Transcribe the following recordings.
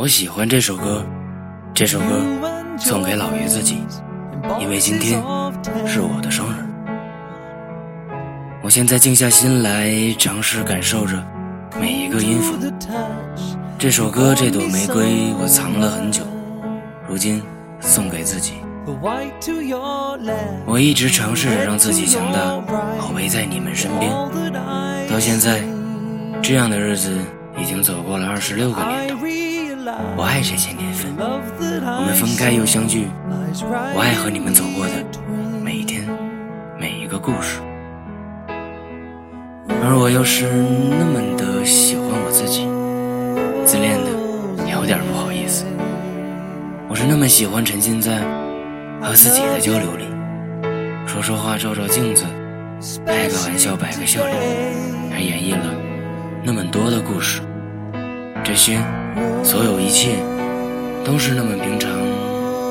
我喜欢这首歌，这首歌送给老于自己，因为今天是我的生日。我现在静下心来，尝试感受着每一个音符。这首歌，这朵玫瑰，我藏了很久，如今送给自己。我一直尝试着让自己强大，好陪在你们身边。到现在，这样的日子已经走过了二十六个年头。我爱这些年份，我们分开又相聚。我爱和你们走过的每一天，每一个故事。而我又是那么的喜欢我自己，自恋的有点不好意思。我是那么喜欢沉浸在和自己的交流里，说说话，照照镜子，开个玩笑，摆个笑脸，还演绎了那么多的故事。这些，所有一切，都是那么平常，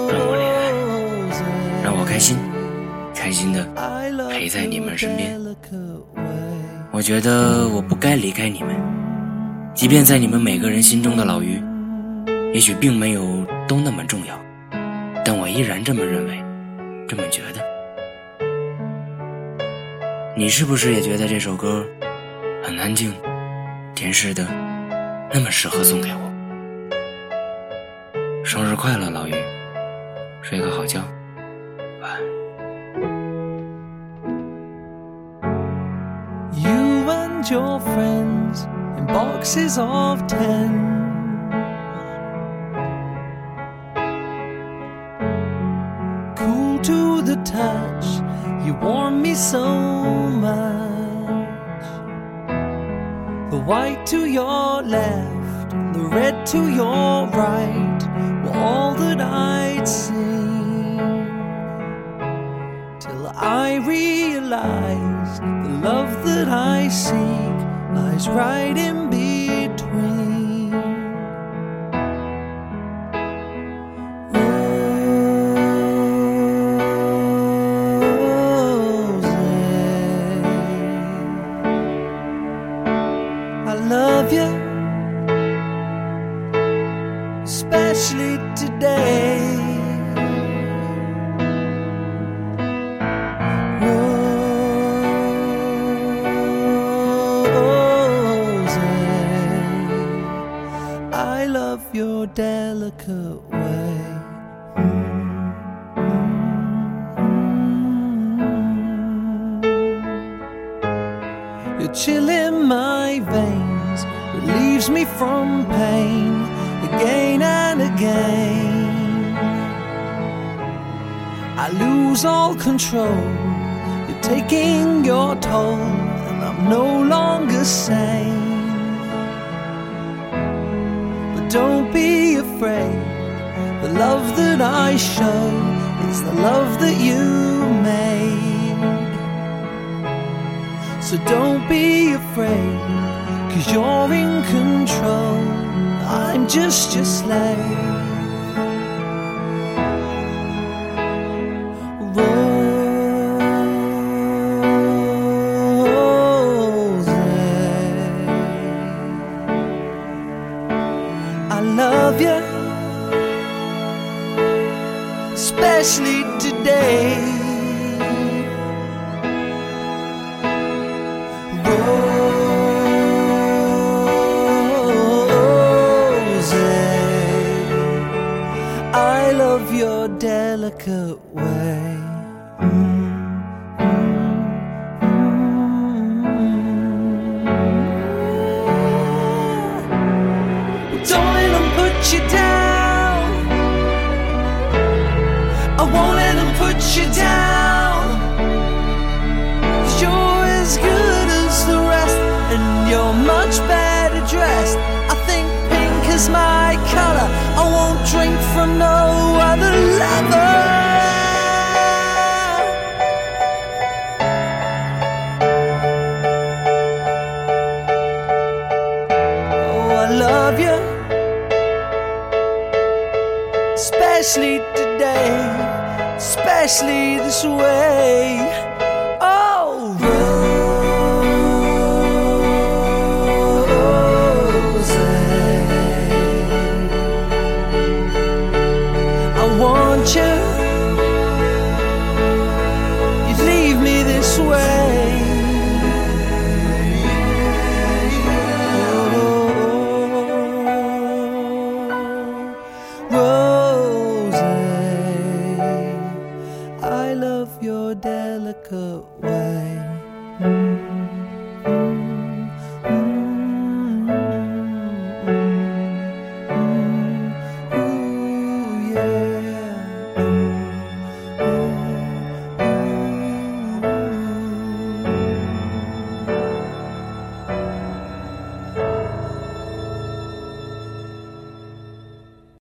让我恋爱，让我开心，开心的陪在你们身边。我觉得我不该离开你们，即便在你们每个人心中的老于，也许并没有都那么重要，但我依然这么认为，这么觉得。你是不是也觉得这首歌很安静，甜适的，那么适合送给我？生日快乐，老于，睡个好觉，晚安。your friends in boxes of ten. Cool to the touch, you warm me so much. The white to your left, the red to your right all that I'd seen. Till I realized the love that I seek lies right in between. Especially today. I love your delicate way. Your chill in my veins relieves me from pain again and again. I lose all control. You're taking your toll, and I'm no longer sane. But don't be afraid. The love that I show is the love that you made. So don't be afraid, cause you're in control just, just like. Your delicate way. You down. I won't put you down. you you're as good as the rest, and you're much better dressed. I think pink is my color. I won't drink from no love you, especially today, especially this way.